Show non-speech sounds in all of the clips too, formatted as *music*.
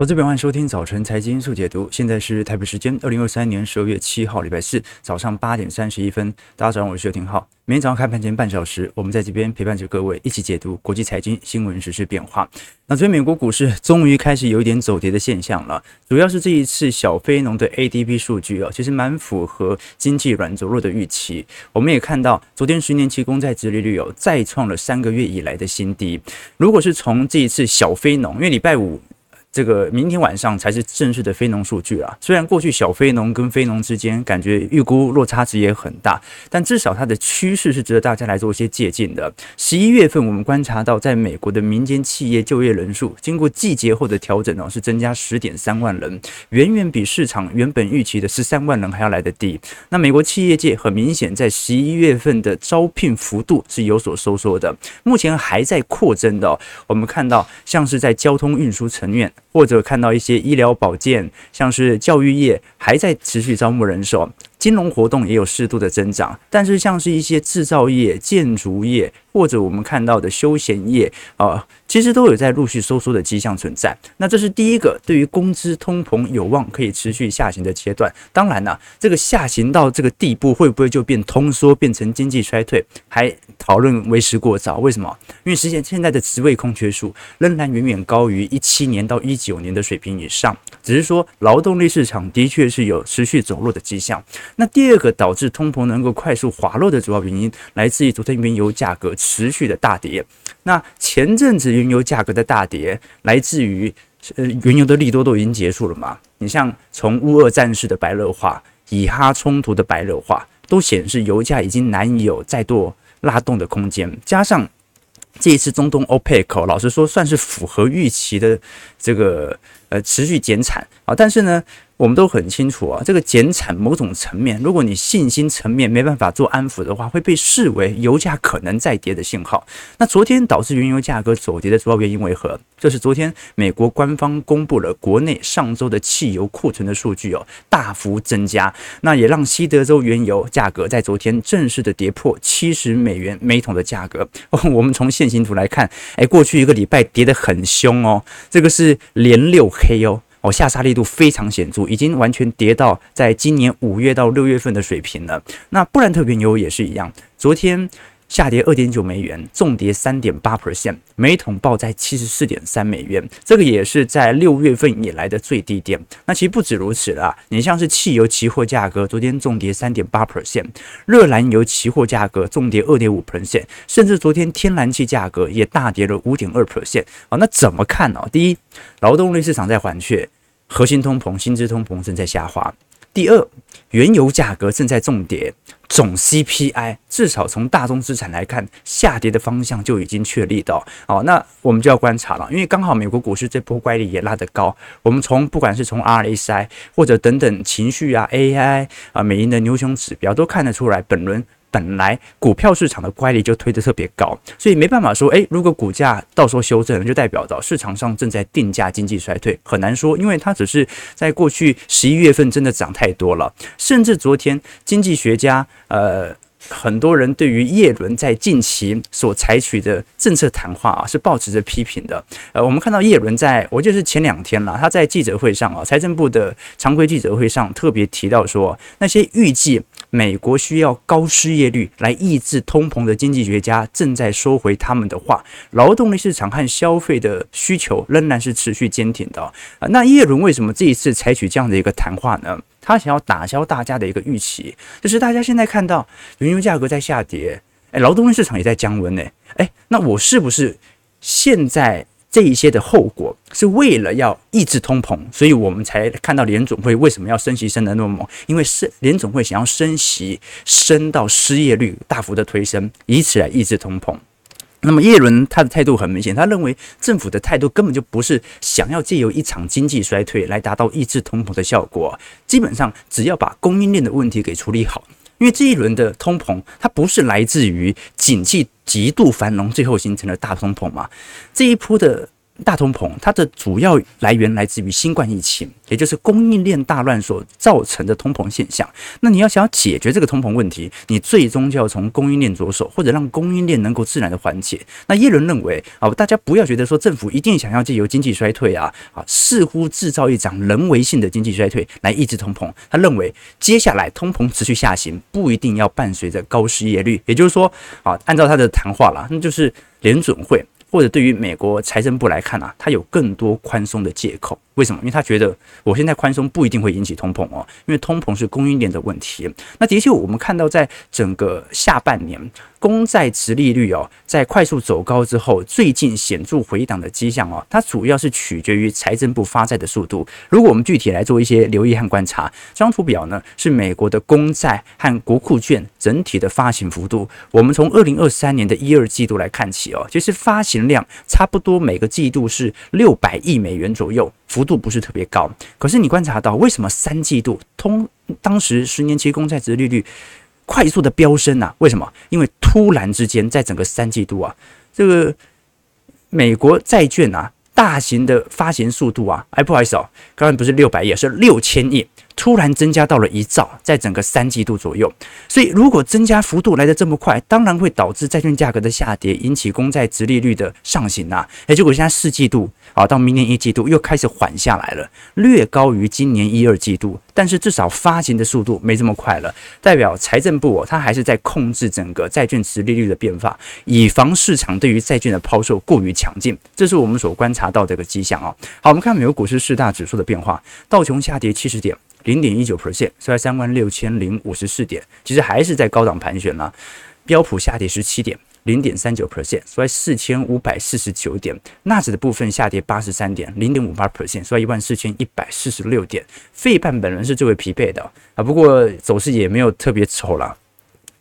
投资朋友欢迎收听早晨财经速解读，现在是台北时间二零二三年十二月七号礼拜四早上八点三十一分。大家早上好，我是邱廷浩。每天早上开盘前半小时，我们在这边陪伴着各位一起解读国际财经新闻、时事变化。那昨天美国股市终于开始有一点走跌的现象了，主要是这一次小非农的 ADP 数据啊，其实蛮符合经济软着陆的预期。我们也看到，昨天十年期公债殖利率有再创了三个月以来的新低。如果是从这一次小非农，因为礼拜五。这个明天晚上才是正式的非农数据啊。虽然过去小非农跟非农之间感觉预估落差值也很大，但至少它的趋势是值得大家来做一些借鉴的。十一月份我们观察到，在美国的民间企业就业人数经过季节后的调整呢，是增加十点三万人，远远比市场原本预期的十三万人还要来得低。那美国企业界很明显在十一月份的招聘幅度是有所收缩的，目前还在扩增的。我们看到像是在交通运输层面。或者看到一些医疗保健，像是教育业还在持续招募人手，金融活动也有适度的增长，但是像是一些制造业、建筑业。或者我们看到的休闲业啊，其实都有在陆续收缩的迹象存在。那这是第一个，对于工资通膨有望可以持续下行的阶段。当然了，这个下行到这个地步，会不会就变通缩，变成经济衰退，还讨论为时过早。为什么？因为实现现在的职位空缺数仍然远远高于一七年到一九年的水平以上，只是说劳动力市场的确是有持续走弱的迹象。那第二个导致通膨能够快速滑落的主要原因，来自于昨天原油价格。持续的大跌，那前阵子原油价格的大跌，来自于呃原油的利多都已经结束了嘛？你像从乌俄战事的白热化、以哈冲突的白热化，都显示油价已经难以有再度拉动的空间。加上这一次中东 OPEC，老实说算是符合预期的这个呃持续减产啊，但是呢。我们都很清楚啊，这个减产某种层面，如果你信心层面没办法做安抚的话，会被视为油价可能再跌的信号。那昨天导致原油价格走跌的主要原因为何？就是昨天美国官方公布了国内上周的汽油库存的数据哦，大幅增加，那也让西德州原油价格在昨天正式的跌破七十美元每桶的价格。*laughs* 我们从线形图来看，哎，过去一个礼拜跌得很凶哦，这个是连六黑哦。哦，下杀力度非常显著，已经完全跌到在今年五月到六月份的水平了。那不然特别牛也是一样，昨天下跌二点九美元，重跌三点八 percent，每桶报在七十四点三美元，这个也是在六月份以来的最低点。那其实不止如此啦，你像是汽油期货价格，昨天重跌三点八 percent，热燃油期货价格重跌二点五 percent，甚至昨天天然气价格也大跌了五点二 percent。啊，那怎么看呢？第一，劳动力市场在缓缺。核心通膨、薪资通膨正在下滑。第二，原油价格正在重跌，总 CPI 至少从大宗资产来看，下跌的方向就已经确立到。哦，那我们就要观察了，因为刚好美国股市这波乖离也拉得高。我们从不管是从 RSI 或者等等情绪啊、AI 啊、美银的牛熊指标都看得出来，本轮。本来股票市场的乖离就推得特别高，所以没办法说，诶，如果股价到时候修正，就代表着市场上正在定价经济衰退，很难说，因为它只是在过去十一月份真的涨太多了，甚至昨天经济学家，呃，很多人对于叶伦在近期所采取的政策谈话啊，是抱持着批评的。呃，我们看到叶伦在，我记得是前两天了，他在记者会上啊，财政部的常规记者会上特别提到说，那些预计。美国需要高失业率来抑制通膨的经济学家正在收回他们的话，劳动力市场和消费的需求仍然是持续坚挺的啊。那耶伦为什么这一次采取这样的一个谈话呢？他想要打消大家的一个预期，就是大家现在看到原油价格在下跌，诶，劳动力市场也在降温呢，诶，那我是不是现在？这一些的后果是为了要抑制通膨，所以我们才看到联总会为什么要升息升得那么猛，因为是联总会想要升息升到失业率大幅的推升，以此来抑制通膨。那么叶伦他的态度很明显，他认为政府的态度根本就不是想要借由一场经济衰退来达到抑制通膨的效果，基本上只要把供应链的问题给处理好。因为这一轮的通膨，它不是来自于景气极度繁荣最后形成的大通膨嘛？这一波的大通膨，它的主要来源来自于新冠疫情，也就是供应链大乱所造成的通膨现象。那你要想要解决这个通膨问题，你最终就要从供应链着手，或者让供应链能够自然的缓解。那耶伦认为啊，大家不要觉得说政府一定想要借由经济衰退啊啊，似乎制造一场人为性的经济衰退来抑制通膨。他认为接下来通膨持续下行，不一定要伴随着高失业率。也就是说啊，按照他的谈话啦，那就是联准会。或者对于美国财政部来看啊，它有更多宽松的借口。为什么？因为他觉得我现在宽松不一定会引起通膨哦，因为通膨是供应链的问题。那的确，我们看到在整个下半年，公债殖利率哦，在快速走高之后，最近显著回档的迹象哦，它主要是取决于财政部发债的速度。如果我们具体来做一些留意和观察，这张图表呢是美国的公债和国库券整体的发行幅度。我们从二零二三年的一二季度来看起哦，其实发行量差不多每个季度是六百亿美元左右。幅度不是特别高，可是你观察到为什么三季度通当时十年期公债值利率快速的飙升啊？为什么？因为突然之间在整个三季度啊，这个美国债券啊，大型的发行速度啊，哎，不好意思哦，刚刚不是六百亿，是六千亿。突然增加到了一兆，在整个三季度左右，所以如果增加幅度来得这么快，当然会导致债券价格的下跌，引起公债殖利率的上行啊。诶，结果现在四季度啊，到明年一季度又开始缓下来了，略高于今年一二季度，但是至少发行的速度没这么快了，代表财政部哦，它还是在控制整个债券殖利率的变化，以防市场对于债券的抛售过于强劲，这是我们所观察到的一个迹象哦。好，我们看美国股市四大指数的变化，道琼下跌七十点。零点一九 percent，收在三万六千零五十四点，其实还是在高档盘旋了。标普下跌十七点，零点三九 percent，收在四千五百四十九点。纳指的部分下跌八十三点，零点五八 percent，收在一万四千一百四十六点。费半本人是最为疲惫的啊，不过走势也没有特别丑了。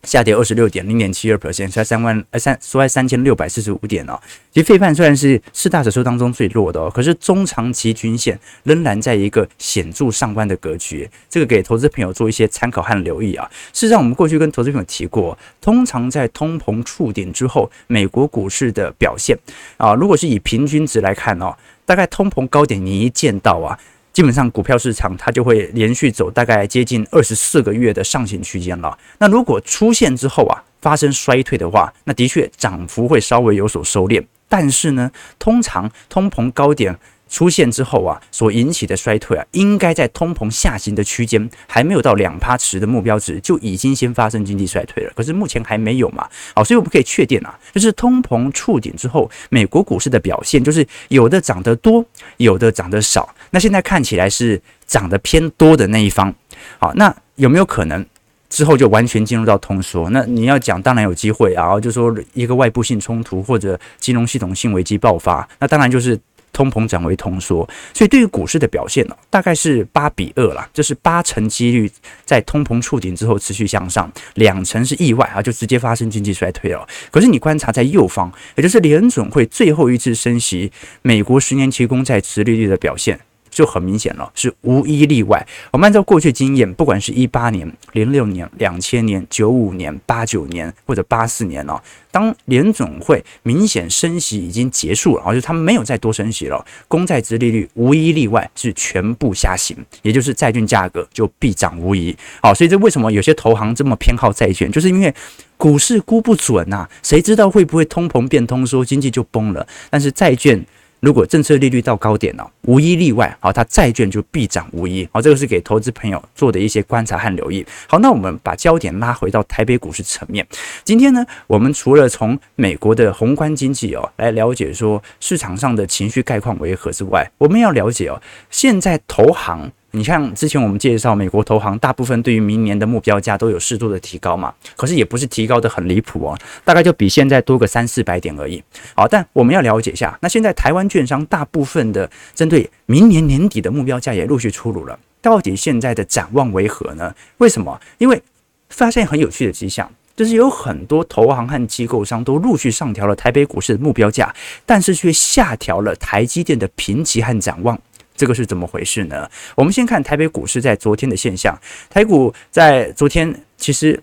下跌二十六点零点七二 percent，在三万呃三，收在三千六百四十五点哦。其实费半虽然是四大指数当中最弱的哦，可是中长期均线仍然在一个显著上弯的格局，这个给投资朋友做一些参考和留意啊。事实上，我们过去跟投资朋友提过，通常在通膨触顶之后，美国股市的表现啊，如果是以平均值来看哦，大概通膨高点你一见到啊。基本上股票市场它就会连续走大概接近二十四个月的上行区间了。那如果出现之后啊，发生衰退的话，那的确涨幅会稍微有所收敛。但是呢，通常通膨高点出现之后啊，所引起的衰退啊，应该在通膨下行的区间还没有到两趴时的目标值，就已经先发生经济衰退了。可是目前还没有嘛？好，所以我们可以确定啊，就是通膨触顶之后，美国股市的表现就是有的涨得多，有的涨得少。那现在看起来是涨得偏多的那一方。好，那有没有可能之后就完全进入到通缩？那你要讲，当然有机会啊。就说一个外部性冲突或者金融系统性危机爆发，那当然就是。通膨转为通缩，所以对于股市的表现呢，大概是八比二啦，就是八成几率在通膨触顶之后持续向上，两成是意外啊，就直接发生经济衰退了。可是你观察在右方，也就是联准会最后一次升息，美国十年期公债殖利率的表现。就很明显了，是无一例外。我们按照过去经验，不管是一八年、零六年、两千年、九五年、八九年或者八四年哦，当联总会明显升息已经结束了，而且他们没有再多升息了，公债殖利率无一例外是全部下行，也就是债券价格就必涨无疑。好，所以这为什么有些投行这么偏好债券，就是因为股市估不准呐，谁知道会不会通膨变通缩，经济就崩了？但是债券。如果政策利率到高点了，无一例外，好，它债券就必涨无疑。好，这个是给投资朋友做的一些观察和留意。好，那我们把焦点拉回到台北股市层面。今天呢，我们除了从美国的宏观经济哦来了解说市场上的情绪概况为何之外，我们要了解哦，现在投行。你像之前我们介绍美国投行，大部分对于明年的目标价都有适度的提高嘛，可是也不是提高的很离谱哦，大概就比现在多个三四百点而已。好，但我们要了解一下，那现在台湾券商大部分的针对明年年底的目标价也陆续出炉了，到底现在的展望为何呢？为什么？因为发现很有趣的迹象，就是有很多投行和机构商都陆续上调了台北股市的目标价，但是却下调了台积电的评级和展望。这个是怎么回事呢？我们先看台北股市在昨天的现象。台股在昨天其实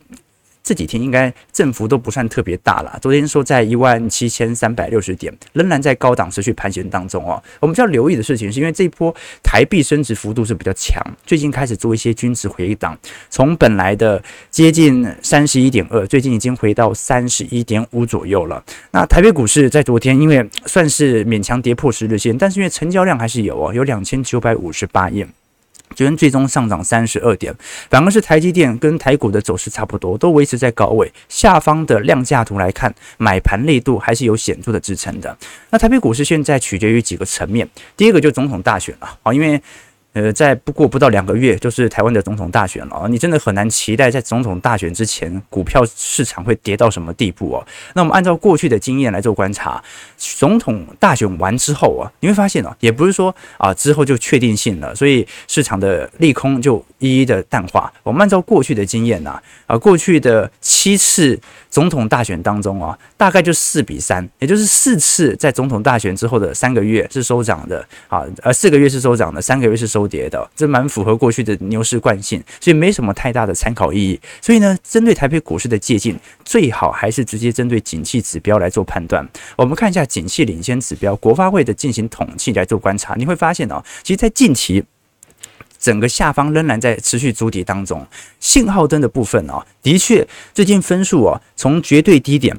这几天应该振幅都不算特别大了。昨天说在一万七千三百六十点，仍然在高档持续盘旋当中哦。我们需要留意的事情是因为这一波台币升值幅度是比较强，最近开始做一些均值回档，从本来的接近三十一点二，最近已经回到三十一点五左右了。那台北股市在昨天因为算是勉强跌破十日线，但是因为成交量还是有哦，有两千九百五十八亿。昨天最终上涨三十二点，反而是台积电跟台股的走势差不多，都维持在高位。下方的量价图来看，买盘力度还是有显著的支撑的。那台北股市现在取决于几个层面，第一个就总统大选了啊，因为。呃，在不过不到两个月，就是台湾的总统大选了啊！你真的很难期待在总统大选之前，股票市场会跌到什么地步哦。那我们按照过去的经验来做观察，总统大选完之后啊，你会发现啊，也不是说啊之后就确定性了，所以市场的利空就一一的淡化。我们按照过去的经验呐，啊，过去的七次总统大选当中啊，大概就四比三，也就是四次在总统大选之后的三个月是收涨的啊，呃，四个月是收涨的，三个月是收。跌的，这蛮符合过去的牛市惯性，所以没什么太大的参考意义。所以呢，针对台北股市的借镜，最好还是直接针对景气指标来做判断。我们看一下景气领先指标，国发会的进行统计来做观察，你会发现哦，其实，在近期整个下方仍然在持续筑底当中，信号灯的部分哦，的确最近分数哦，从绝对低点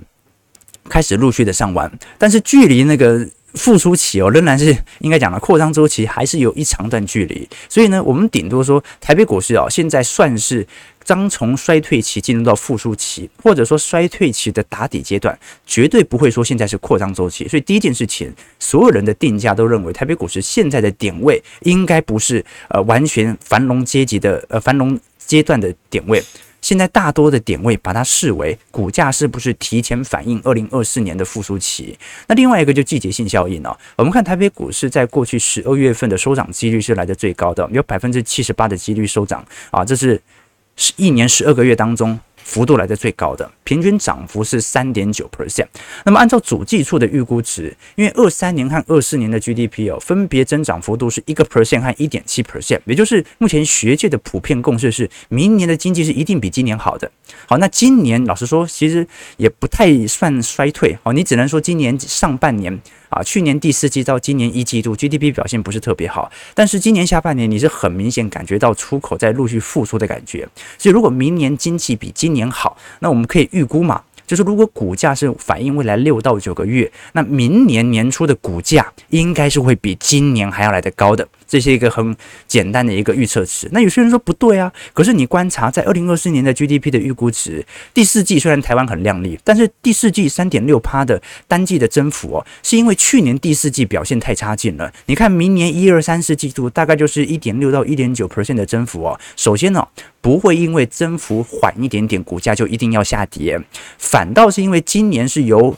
开始陆续的上完，但是距离那个。复苏期哦，仍然是应该讲的扩张周期，还是有一长段距离。所以呢，我们顶多说台北股市哦，现在算是刚从衰退期进入到复苏期，或者说衰退期的打底阶段，绝对不会说现在是扩张周期。所以第一件事情，所有人的定价都认为台北股市现在的点位应该不是呃完全繁荣阶级的呃繁荣阶段的点位。现在大多的点位把它视为股价是不是提前反映二零二四年的复苏期？那另外一个就季节性效应哦。我们看台北股市在过去十二月份的收涨几率是来的最高的，有百分之七十八的几率收涨啊，这是是一年十二个月当中。幅度来的最高的，平均涨幅是三点九 percent。那么按照主计处的预估值，因为二三年和二四年的 GDP 哦，分别增长幅度是一个 percent 和一点七 percent，也就是目前学界的普遍共识是，明年的经济是一定比今年好的。好，那今年老实说，其实也不太算衰退哦，你只能说今年上半年。啊，去年第四季到今年一季度 GDP 表现不是特别好，但是今年下半年你是很明显感觉到出口在陆续复苏的感觉，所以如果明年经济比今年好，那我们可以预估嘛，就是如果股价是反映未来六到九个月，那明年年初的股价应该是会比今年还要来得高的。这是一个很简单的一个预测值。那有些人说不对啊，可是你观察在二零二四年的 GDP 的预估值，第四季虽然台湾很亮丽，但是第四季三点六趴的单季的增幅哦，是因为去年第四季表现太差劲了。你看明年一二三四季度大概就是一点六到一点九 percent 的增幅哦。首先呢，不会因为增幅缓一点点，股价就一定要下跌，反倒是因为今年是由。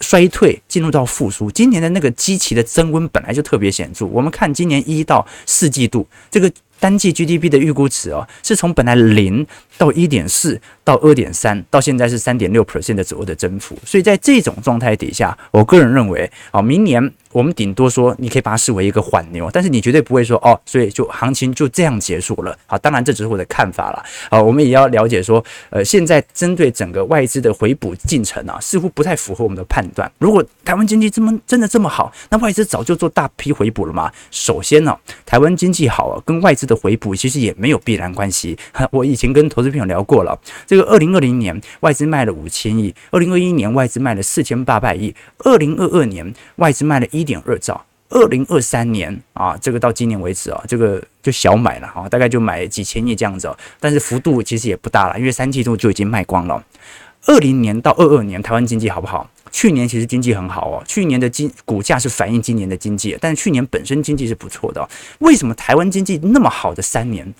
衰退进入到复苏，今年的那个基期的增温本来就特别显著。我们看今年一到四季度这个单季 GDP 的预估值哦，是从本来零到一点四到二点三，到现在是三点六 percent 的左右的增幅。所以在这种状态底下，我个人认为啊，明年。我们顶多说，你可以把它视为一个缓牛，但是你绝对不会说哦，所以就行情就这样结束了。好，当然这只是我的看法了。好，我们也要了解说，呃，现在针对整个外资的回补进程啊，似乎不太符合我们的判断。如果台湾经济这么真的这么好，那外资早就做大批回补了嘛。首先呢，台湾经济好啊，跟外资的回补其实也没有必然关系。*laughs* 我以前跟投资朋友聊过了，这个二零二零年外资卖了五千亿，二零二一年外资卖了四千八百亿，二零二二年外资卖了一。点二兆，二零二三年啊，这个到今年为止啊，这个就小买了哈，大概就买几千亿这样子，但是幅度其实也不大了，因为三季度就已经卖光了。二零年到二二年，台湾经济好不好？去年其实经济很好哦，去年的经股价是反映今年的经济，但是去年本身经济是不错的。为什么台湾经济那么好的三年，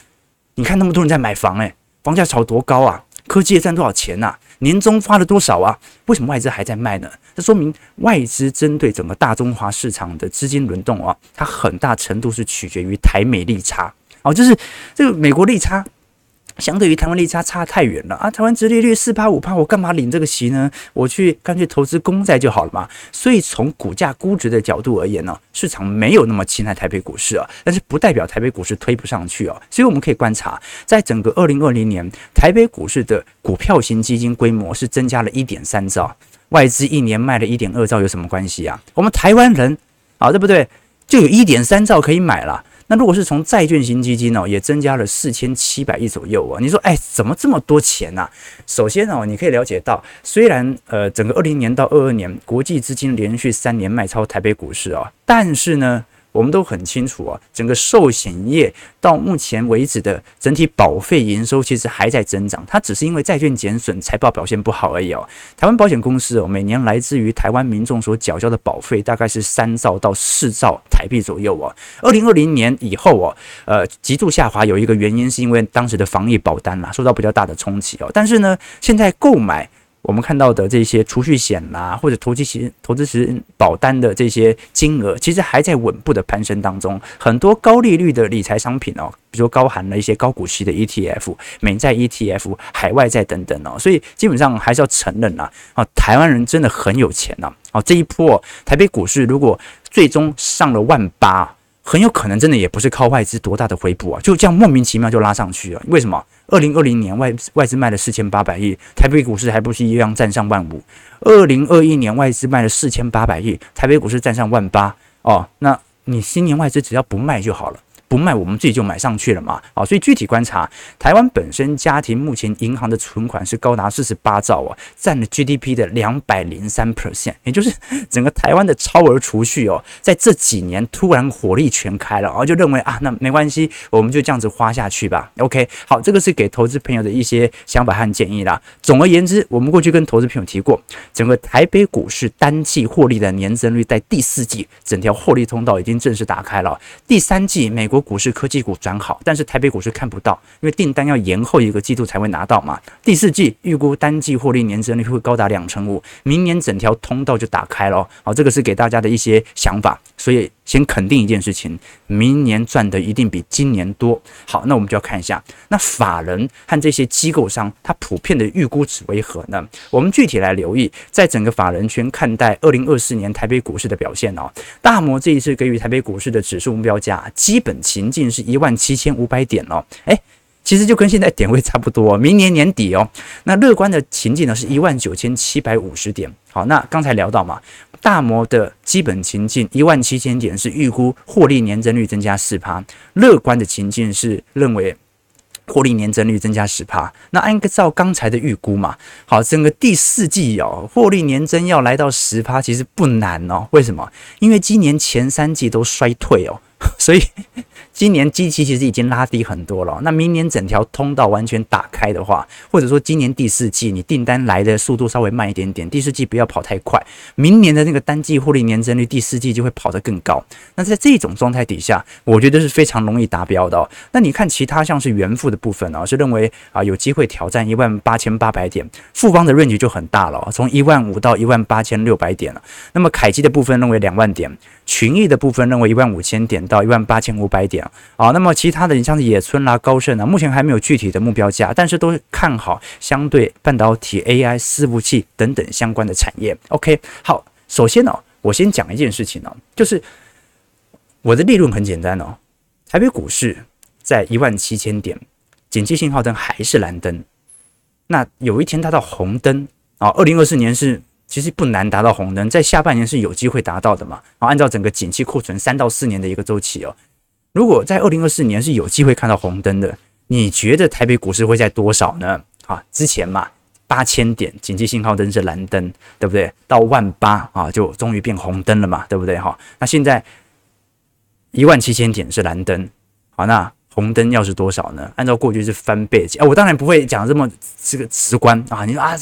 你看那么多人在买房，诶，房价炒多高啊？科技也赚多少钱呐？年终发了多少啊？为什么外资还在卖呢？这说明外资针对整个大中华市场的资金轮动啊，它很大程度是取决于台美利差哦，就是这个美国利差相对于台湾利差差太远了啊！台湾殖利率四趴五趴，我干嘛领这个息呢？我去干脆投资公债就好了嘛。所以从股价估值的角度而言呢，市场没有那么青睐台北股市啊，但是不代表台北股市推不上去啊。所以我们可以观察，在整个二零二零年，台北股市的股票型基金规模是增加了一点三兆，外资一年卖了一点二兆，有什么关系啊？我们台湾人啊，对不对？就有一点三兆可以买了。那如果是从债券型基金呢，也增加了四千七百亿左右啊。你说，哎，怎么这么多钱呢？首先呢，你可以了解到，虽然呃，整个二零年到二二年，国际资金连续三年卖超台北股市啊，但是呢。我们都很清楚啊，整个寿险业到目前为止的整体保费营收其实还在增长，它只是因为债券减损，财报表现不好而已哦。台湾保险公司哦，每年来自于台湾民众所缴交的保费大概是三兆到四兆台币左右哦。二零二零年以后哦，呃，急速下滑有一个原因是因为当时的防疫保单啦受到比较大的冲击哦，但是呢，现在购买。我们看到的这些储蓄险啦，或者投机型投资型保单的这些金额，其实还在稳步的攀升当中。很多高利率的理财商品哦，比如说高含了一些高股息的 ETF、美债 ETF、海外债等等哦，所以基本上还是要承认呐，啊，台湾人真的很有钱呐，啊，这一波台北股市如果最终上了万八。很有可能真的也不是靠外资多大的回补啊，就这样莫名其妙就拉上去了。为什么？二零二零年外外资卖了四千八百亿，台北股市还不是一样站上万五？二零二一年外资卖了四千八百亿，台北股市站上万八哦。那你新年外资只要不卖就好了。不卖，我们自己就买上去了嘛。好，所以具体观察，台湾本身家庭目前银行的存款是高达四十八兆啊，占了 GDP 的两百零三 percent，也就是整个台湾的超额储蓄哦，在这几年突然火力全开了，然后就认为啊，那没关系，我们就这样子花下去吧。OK，好，这个是给投资朋友的一些想法和建议啦。总而言之，我们过去跟投资朋友提过，整个台北股市单季获利的年增率在第四季，整条获利通道已经正式打开了。第三季，美国股市科技股转好，但是台北股市看不到，因为订单要延后一个季度才会拿到嘛。第四季预估单季获利年增率会高达两成五，明年整条通道就打开了。好，这个是给大家的一些想法，所以先肯定一件事情，明年赚的一定比今年多。好，那我们就要看一下，那法人和这些机构商，它普遍的预估值为何呢？我们具体来留意，在整个法人圈看待二零二四年台北股市的表现哦。大摩这一次给予台北股市的指数目标价基本情境是一万七千五百点哦，诶，其实就跟现在点位差不多。明年年底哦，那乐观的情境呢是一万九千七百五十点。好，那刚才聊到嘛，大摩的基本情境一万七千点是预估获利年增率增加四趴，乐观的情境是认为获利年增率增加十趴。那按照刚才的预估嘛，好，整个第四季哦，获利年增要来到十趴，其实不难哦。为什么？因为今年前三季都衰退哦，*laughs* 所以。今年基期其实已经拉低很多了，那明年整条通道完全打开的话，或者说今年第四季你订单来的速度稍微慢一点点，第四季不要跑太快，明年的那个单季获利年增率第四季就会跑得更高。那在这种状态底下，我觉得是非常容易达标的。那你看其他像是元富的部分啊，是认为啊有机会挑战一万八千八百点，富邦的 range 就很大了，从一万五到一万八千六百点了。那么凯基的部分认为两万点。群益的部分认为一万五千点到一万八千五百点啊，那么其他的你像是野村啦、高盛啊，目前还没有具体的目标价，但是都看好相对半导体、AI、伺服器等等相关的产业。OK，好，首先呢，我先讲一件事情呢，就是我的立论很简单哦，台北股市在一万七千点，景气信号灯还是蓝灯，那有一天它到红灯啊，二零二四年是。其实不难达到红灯，在下半年是有机会达到的嘛。好，按照整个景气库存三到四年的一个周期哦，如果在二零二四年是有机会看到红灯的，你觉得台北股市会在多少呢？啊，之前嘛，八千点景气信号灯是蓝灯，对不对？到万八啊，就终于变红灯了嘛，对不对？哈，那现在一万七千点是蓝灯，好，那红灯要是多少呢？按照过去是翻倍，啊，我当然不会讲这么这个直观啊，你说啊。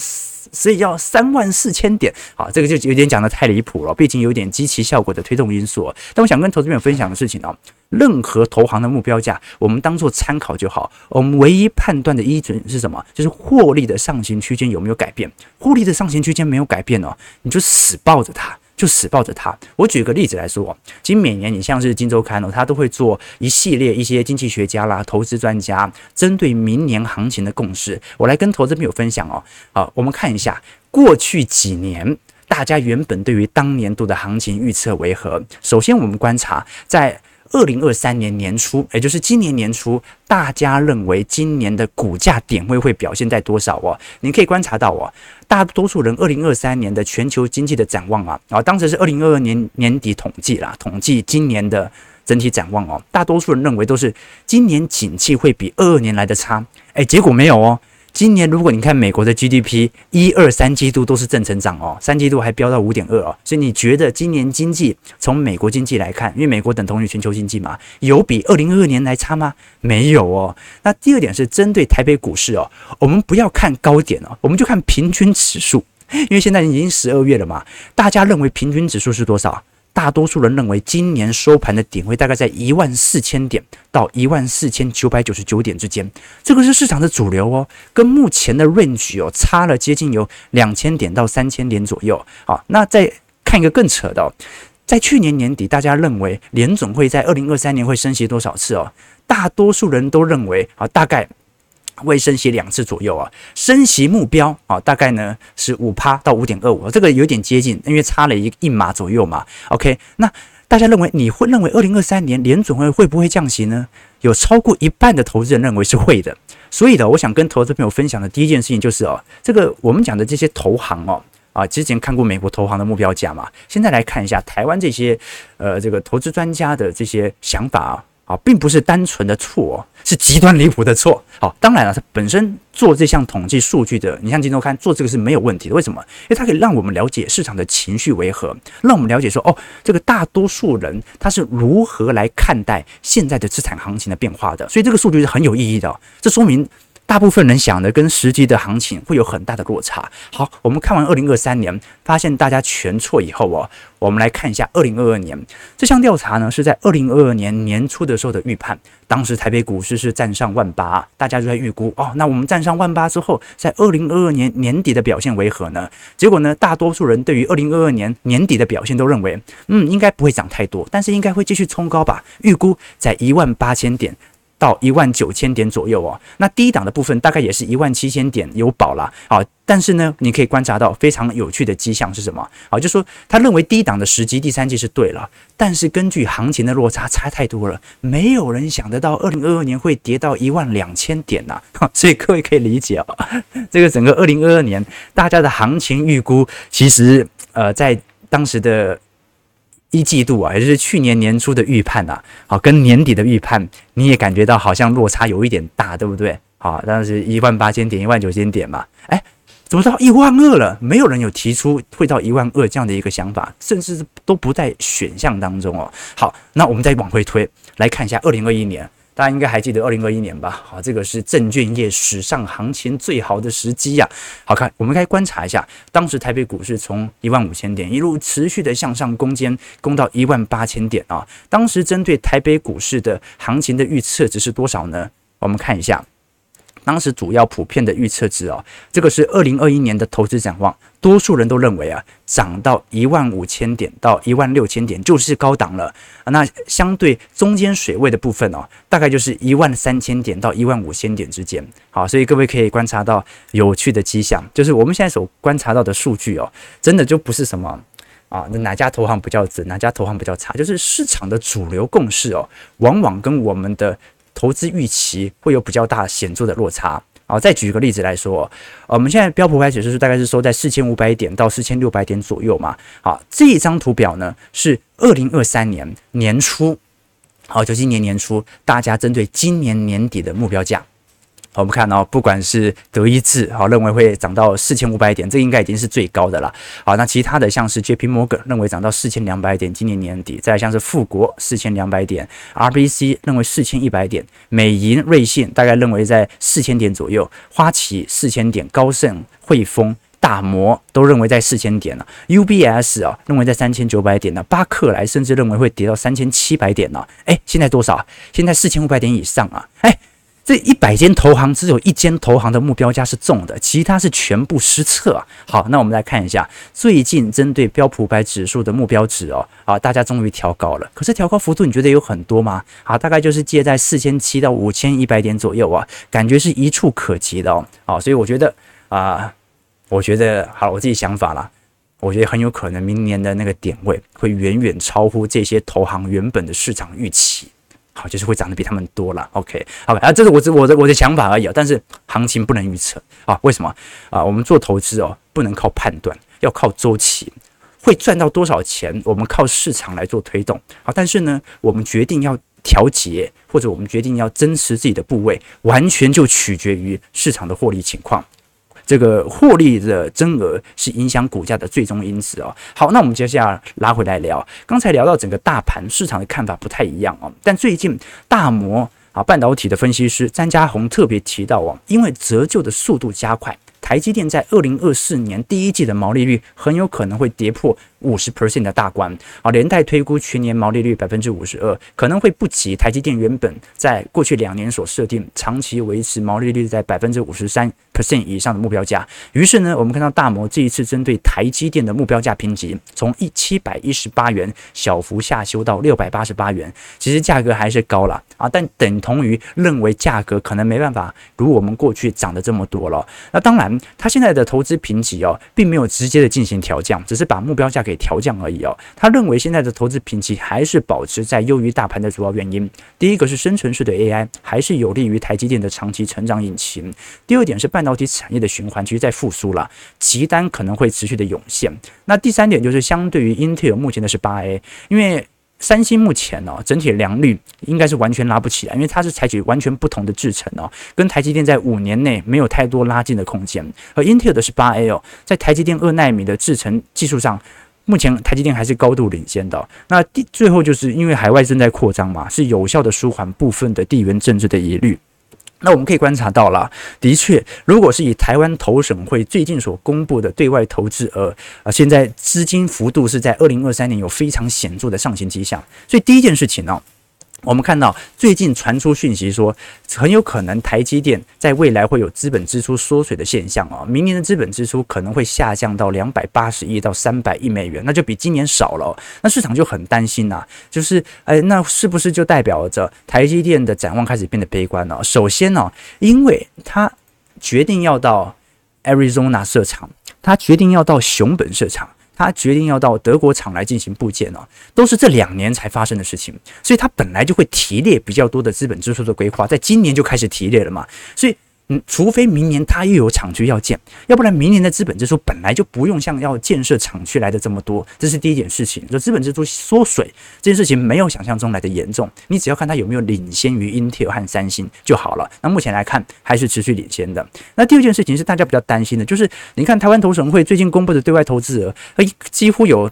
所以要三万四千点，好，这个就有点讲得太离谱了，毕竟有点基期效果的推动因素。但我想跟投资朋友分享的事情哦，任何投行的目标价，我们当做参考就好。我们唯一判断的依准是什么？就是获利的上行区间有没有改变。获利的上行区间没有改变哦，你就死抱着它。就死抱着它。我举个例子来说，其实每年你像是《金周刊》哦，它都会做一系列一些经济学家啦、投资专家针对明年行情的共识，我来跟投资朋友分享哦。好，我们看一下过去几年大家原本对于当年度的行情预测为何？首先，我们观察在。二零二三年年初，也就是今年年初，大家认为今年的股价点位会表现在多少哦？你可以观察到哦，大多数人二零二三年的全球经济的展望啊，啊，当时是二零二二年年底统计啦，统计今年的整体展望哦，大多数人认为都是今年景气会比二二年来的差，诶，结果没有哦。今年如果你看美国的 GDP，一二三季度都是正成长哦，三季度还飙到五点二哦，所以你觉得今年经济从美国经济来看，因为美国等同于全球经济嘛，有比二零二二年来差吗？没有哦。那第二点是针对台北股市哦，我们不要看高点哦，我们就看平均指数，因为现在已经十二月了嘛，大家认为平均指数是多少？大多数人认为今年收盘的点位大概在一万四千点到一万四千九百九十九点之间，这个是市场的主流哦，跟目前的 range 哦差了接近有两千点到三千点左右。好，那再看一个更扯的哦，在去年年底，大家认为联总会在二零二三年会升息多少次哦？大多数人都认为啊，大概。会升息两次左右啊，升息目标啊，大概呢是五趴到五点二五，这个有点接近，因为差了一一码左右嘛。OK，那大家认为你会认为二零二三年联准会会不会降息呢？有超过一半的投资人认为是会的。所以呢，我想跟投资朋友分享的第一件事情就是哦，这个我们讲的这些投行哦，啊，之前看过美国投行的目标价嘛，现在来看一下台湾这些呃这个投资专家的这些想法啊。啊，并不是单纯的错，是极端离谱的错。好，当然了，它本身做这项统计数据的，你像金周刊做这个是没有问题的。为什么？因为它可以让我们了解市场的情绪为何，让我们了解说，哦，这个大多数人他是如何来看待现在的资产行情的变化的。所以这个数据是很有意义的。这说明。大部分人想的跟实际的行情会有很大的落差。好，我们看完二零二三年，发现大家全错以后哦，我们来看一下二零二二年这项调查呢，是在二零二二年年初的时候的预判。当时台北股市是站上万八，大家就在预估哦，那我们站上万八之后，在二零二二年年底的表现为何呢？结果呢，大多数人对于二零二二年年底的表现都认为，嗯，应该不会涨太多，但是应该会继续冲高吧，预估在一万八千点。到一万九千点左右哦，那低档的部分大概也是一万七千点有保了啊。但是呢，你可以观察到非常有趣的迹象是什么啊？就说他认为低档的时机第三季是对了，但是根据行情的落差差太多了，没有人想得到二零二二年会跌到一万两千点呐。*laughs* 所以各位可以理解啊，这个整个二零二二年大家的行情预估，其实呃在当时的。一季度啊，也就是去年年初的预判呐，好，跟年底的预判，你也感觉到好像落差有一点大，对不对？好，当时一万八千点、一万九千点嘛，哎，怎么到一万二了？没有人有提出会到一万二这样的一个想法，甚至都不在选项当中哦。好，那我们再往回推，来看一下二零二一年。大家应该还记得二零二一年吧？好，这个是证券业史上行情最好的时机呀。好看，我们该观察一下，当时台北股市从一万五千点一路持续的向上攻坚，攻到一万八千点啊。当时针对台北股市的行情的预测值是多少呢？我们看一下。当时主要普遍的预测值哦，这个是二零二一年的投资展望，多数人都认为啊，涨到一万五千点到一万六千点就是高档了。那相对中间水位的部分哦，大概就是一万三千点到一万五千点之间。好，所以各位可以观察到有趣的迹象，就是我们现在所观察到的数据哦，真的就不是什么啊，哪家投行比较准，哪家投行比较差，就是市场的主流共识哦，往往跟我们的。投资预期会有比较大显著的落差。好，再举一个例子来说，我们现在标普五百指数大概是收在四千五百点到四千六百点左右嘛。好，这一张图表呢是二零二三年年初，好，就今年年初，大家针对今年年底的目标价。我们看哦，不管是德意志，好，认为会涨到四千五百点，这应该已经是最高的了。好，那其他的像是 JP Morgan 认为涨到四千两百点，今年年底；再像是富国四千两百点，RBC 认为四千一百点，美银、瑞信大概认为在四千点左右，花旗四千点，高盛、汇丰、大摩都认为在四千点了，UBS 啊认为在三千九百点呢，巴克莱甚至认为会跌到三千七百点呢。哎，现在多少？现在四千五百点以上啊！哎。这一百间投行只有一间投行的目标价是中的，其他是全部失策。好，那我们来看一下最近针对标普百指数的目标值哦，啊，大家终于调高了。可是调高幅度你觉得有很多吗？好，大概就是介在四千七到五千一百点左右啊，感觉是一触可及的哦。好，所以我觉得啊，我觉得好，我自己想法啦，我觉得很有可能明年的那个点位会远远超乎这些投行原本的市场预期。好，就是会涨得比他们多了。OK，OK，啊，这是我我的我的想法而已啊。但是行情不能预测啊。为什么啊？我们做投资哦，不能靠判断，要靠周期。会赚到多少钱，我们靠市场来做推动。好，但是呢，我们决定要调节，或者我们决定要增持自己的部位，完全就取决于市场的获利情况。这个获利的增额是影响股价的最终因子哦。好，那我们接下来拉回来聊，刚才聊到整个大盘市场的看法不太一样哦。但最近大摩啊半导体的分析师詹家宏特别提到哦，因为折旧的速度加快，台积电在二零二四年第一季的毛利率很有可能会跌破。五十 percent 的大关啊，连带推估全年毛利率百分之五十二，可能会不及台积电原本在过去两年所设定长期维持毛利率在百分之五十三 percent 以上的目标价。于是呢，我们看到大摩这一次针对台积电的目标价评级，从一七百一十八元小幅下修到六百八十八元，其实价格还是高了啊，但等同于认为价格可能没办法如我们过去涨的这么多了。那当然，他现在的投资评级哦，并没有直接的进行调降，只是把目标价给。调降而已哦，他认为现在的投资评级还是保持在优于大盘的主要原因。第一个是生存式的 AI 还是有利于台积电的长期成长引擎。第二点是半导体产业的循环其实在复苏了，急单可能会持续的涌现。那第三点就是相对于英特尔目前的是八 A，因为。三星目前呢，整体的良率应该是完全拉不起来，因为它是采取完全不同的制程哦，跟台积电在五年内没有太多拉近的空间。而 Intel 的是八 A 哦，在台积电二纳米的制程技术上，目前台积电还是高度领先的。那第最后就是因为海外正在扩张嘛，是有效的舒缓部分的地缘政治的疑虑。那我们可以观察到了，的确，如果是以台湾投审会最近所公布的对外投资额啊，现在资金幅度是在二零二三年有非常显著的上行迹象。所以第一件事情呢、我们看到最近传出讯息说，很有可能台积电在未来会有资本支出缩水的现象啊，明年的资本支出可能会下降到两百八十亿到三百亿美元，那就比今年少了。那市场就很担心呐，就是哎，那是不是就代表着台积电的展望开始变得悲观了？首先呢，因为他决定要到 Arizona 设厂，他决定要到熊本设厂。他决定要到德国厂来进行部件哦，都是这两年才发生的事情，所以他本来就会提列比较多的资本支出的规划，在今年就开始提列了嘛，所以。嗯，除非明年它又有厂区要建，要不然明年的资本支出本来就不用像要建设厂区来的这么多，这是第一件事情。就资本支出缩水这件事情没有想象中来的严重，你只要看它有没有领先于英特尔和三星就好了。那目前来看还是持续领先的。那第二件事情是大家比较担心的，就是你看台湾投审会最近公布的对外投资额，几乎有。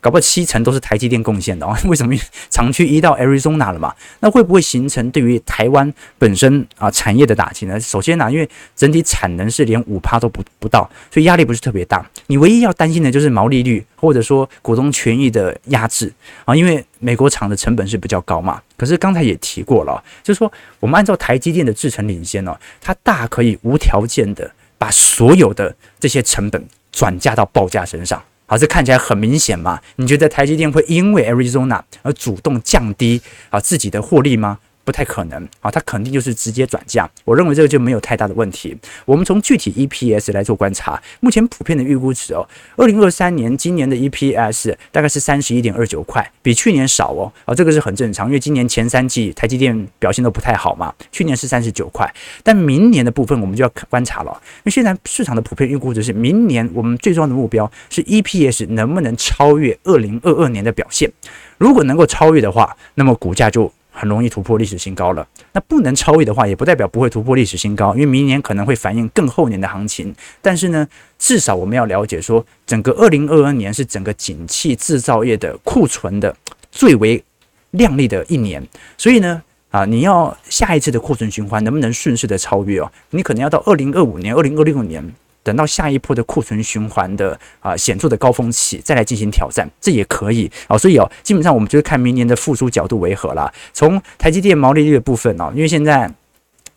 搞不好七成都是台积电贡献的哦。*laughs* 为什么厂区移到 Arizona 了嘛？那会不会形成对于台湾本身啊产业的打击呢？首先呢，因为整体产能是连五趴都不不到，所以压力不是特别大。你唯一要担心的就是毛利率或者说股东权益的压制啊，因为美国厂的成本是比较高嘛。可是刚才也提过了，就是说我们按照台积电的制程领先哦，它大可以无条件的把所有的这些成本转嫁到报价身上。好，这看起来很明显嘛？你觉得台积电会因为 Arizona 而主动降低啊自己的获利吗？不太可能啊，它肯定就是直接转嫁。我认为这个就没有太大的问题。我们从具体 EPS 来做观察，目前普遍的预估值哦，二零二三年今年的 EPS 大概是三十一点二九块，比去年少哦。啊，这个是很正常，因为今年前三季台积电表现都不太好嘛。去年是三十九块，但明年的部分我们就要观察了，因为现在市场的普遍预估值是明年我们最重要的目标是 EPS 能不能超越二零二二年的表现。如果能够超越的话，那么股价就。很容易突破历史新高了。那不能超越的话，也不代表不会突破历史新高，因为明年可能会反映更后年的行情。但是呢，至少我们要了解说，整个二零二二年是整个景气制造业的库存的最为亮丽的一年。所以呢，啊，你要下一次的库存循环能不能顺势的超越哦？你可能要到二零二五年、二零二六年。等到下一波的库存循环的啊显著的高峰期，再来进行挑战，这也可以啊。所以哦，基本上我们就是看明年的复苏角度为何啦。从台积电毛利率的部分哦，因为现在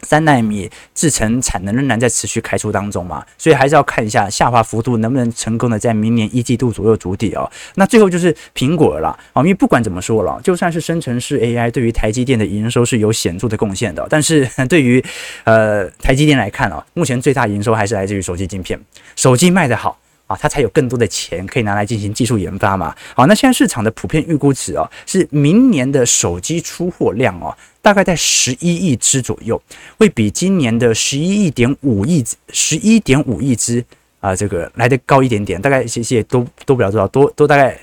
三纳米制程产能仍然在持续开出当中嘛，所以还是要看一下下滑幅度能不能成功的在明年一季度左右筑底哦。那最后就是苹果了啊，因为不管怎么说了，就算是生成式 AI 对于台积电的营收是有显著的贡献的，但是 *laughs* 对于呃台积电来看哦，目前最大营收还是来自于手机晶片，手机卖得好。啊，它才有更多的钱可以拿来进行技术研发嘛。好，那现在市场的普遍预估值哦，是明年的手机出货量哦，大概在十一亿只左右，会比今年的十一亿点五亿十一点五亿只啊，这个来的高一点点，大概其实也都都不了多少，多多大概。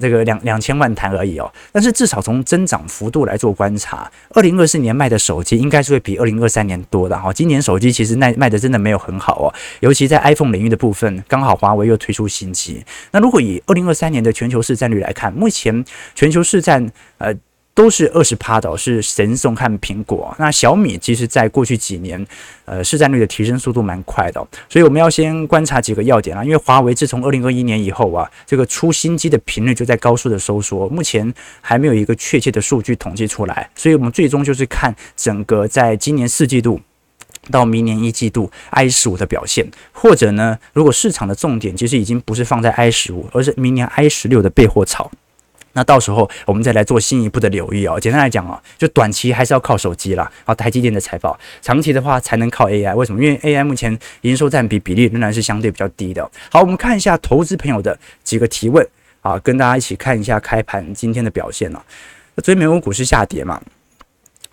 这个两两千万台而已哦，但是至少从增长幅度来做观察，二零二四年卖的手机应该是会比二零二三年多的哈。今年手机其实卖卖的真的没有很好哦，尤其在 iPhone 领域的部分，刚好华为又推出新机。那如果以二零二三年的全球市占率来看，目前全球市占呃。都是二十趴的，是神送和苹果。那小米其实在过去几年，呃，市占率的提升速度蛮快的，所以我们要先观察几个要点啊。因为华为自从二零二一年以后啊，这个出新机的频率就在高速的收缩，目前还没有一个确切的数据统计出来，所以我们最终就是看整个在今年四季度到明年一季度 i 十五的表现，或者呢，如果市场的重点其实已经不是放在 i 十五，而是明年 i 十六的备货潮。那到时候我们再来做进一步的留意哦。简单来讲啊，就短期还是要靠手机啦，啊，台积电的财报；长期的话才能靠 AI。为什么？因为 AI 目前营收占比比例仍然是相对比较低的。好，我们看一下投资朋友的几个提问啊，跟大家一起看一下开盘今天的表现啊。那昨天美国股市下跌嘛，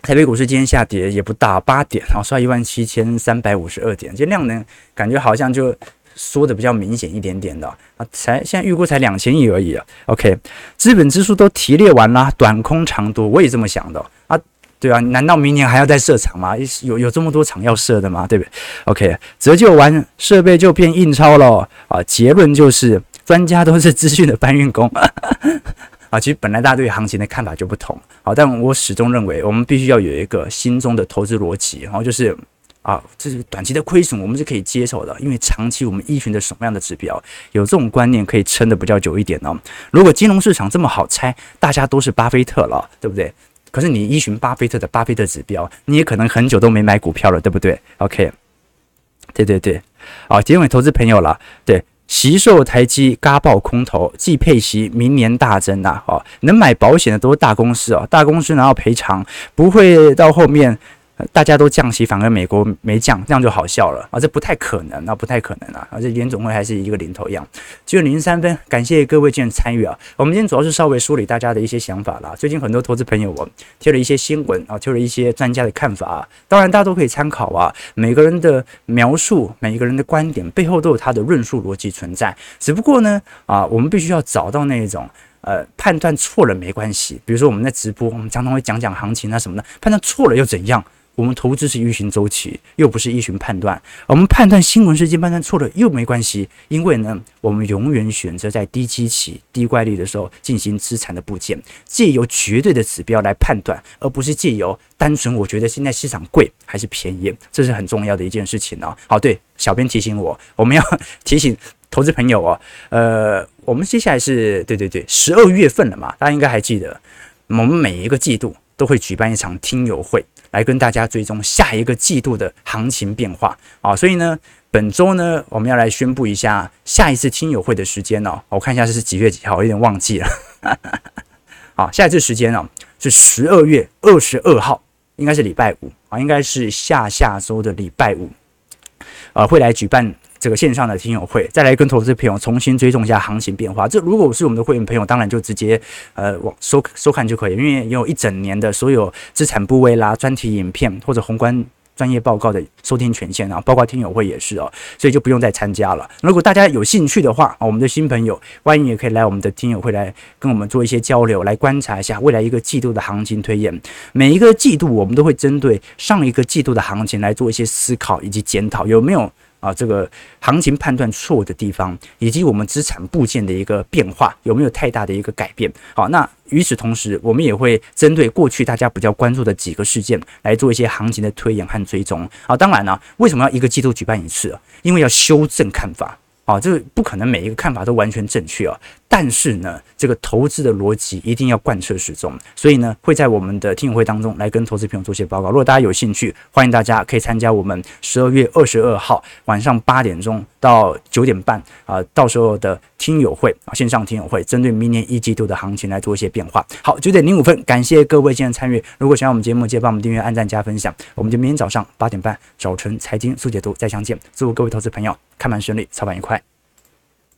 台北股市今天下跌也不大，八点然后，收一万七千三百五十二点，这量能感觉好像就。缩的比较明显一点点的啊，才现在预估才两千亿而已啊。OK，资本支出都提列完了，短空长多，我也这么想的啊。对啊，难道明年还要再设厂吗？有有这么多厂要设的吗？对不对？OK，折旧完设备就变印钞了啊。结论就是专家都是资讯的搬运工 *laughs* 啊。其实本来大家对行情的看法就不同，好，但我始终认为我们必须要有一个心中的投资逻辑，然后就是。啊，这是短期的亏损，我们是可以接受的，因为长期我们依循的什么样的指标，有这种观念可以撑得比较久一点呢？如果金融市场这么好猜，大家都是巴菲特了，对不对？可是你依循巴菲特的巴菲特指标，你也可能很久都没买股票了，对不对？OK，对对对，啊，结尾投资朋友了，对，惜售台积嘎爆空头，季配息明年大增呐，哦，能买保险的都是大公司哦，大公司拿到赔偿不会到后面。大家都降息，反而美国没降，这样就好笑了啊！这不太可能啊，不太可能啊！而且联总会还是一个零头一样。只有零三分，感谢各位今天参与啊！我们今天主要是稍微梳理大家的一些想法啦。最近很多投资朋友我贴了一些新闻啊，贴了一些专家的看法啊，当然大家都可以参考啊。每个人的描述，每个人的观点背后都有他的论述逻辑存在。只不过呢，啊，我们必须要找到那一种呃判断错了没关系。比如说我们在直播，我们常常会讲讲行情啊什么的，判断错了又怎样？我们投资是依循周期，又不是依循判断。我们判断新闻事件判断错了又没关系，因为呢，我们永远选择在低基期、低怪率的时候进行资产的布建，借由绝对的指标来判断，而不是借由单纯我觉得现在市场贵还是便宜，这是很重要的一件事情哦。好，对，小编提醒我，我们要提醒投资朋友哦。呃，我们接下来是对对对，十二月份了嘛，大家应该还记得，我们每一个季度都会举办一场听友会。来跟大家追踪下一个季度的行情变化啊，所以呢，本周呢，我们要来宣布一下下一次听友会的时间哦。我看一下这是几月几号，我有点忘记了。*laughs* 好，下一次时间哦是十二月二十二号，应该是礼拜五啊，应该是下下周的礼拜五，呃，会来举办。这个线上的听友会，再来跟投资朋友重新追踪一下行情变化。这如果是我们的会员朋友，当然就直接呃往收收看就可以，因为有一整年的所有资产部位啦、专题影片或者宏观专业报告的收听权限啊，包括听友会也是哦，所以就不用再参加了。如果大家有兴趣的话，我们的新朋友欢迎也可以来我们的听友会来跟我们做一些交流，来观察一下未来一个季度的行情推演。每一个季度我们都会针对上一个季度的行情来做一些思考以及检讨，有没有？啊，这个行情判断错误的地方，以及我们资产部件的一个变化，有没有太大的一个改变？好，那与此同时，我们也会针对过去大家比较关注的几个事件来做一些行情的推演和追踪。好，当然呢，为什么要一个季度举办一次？因为要修正看法。啊，这个不可能每一个看法都完全正确啊。但是呢，这个投资的逻辑一定要贯彻始终。所以呢，会在我们的听友会当中来跟投资朋友做些报告。如果大家有兴趣，欢迎大家可以参加我们十二月二十二号晚上八点钟到九点半啊，到时候的听友会啊，线上听友会，针对明年一季度的行情来做一些变化。好，九点零五分，感谢各位今天参与。如果喜欢我们节目，记得帮我们订阅、按赞、加分享。我们就明天早上八点半早晨财经速解读再相见。祝各位投资朋友看盘顺利，操盘愉快。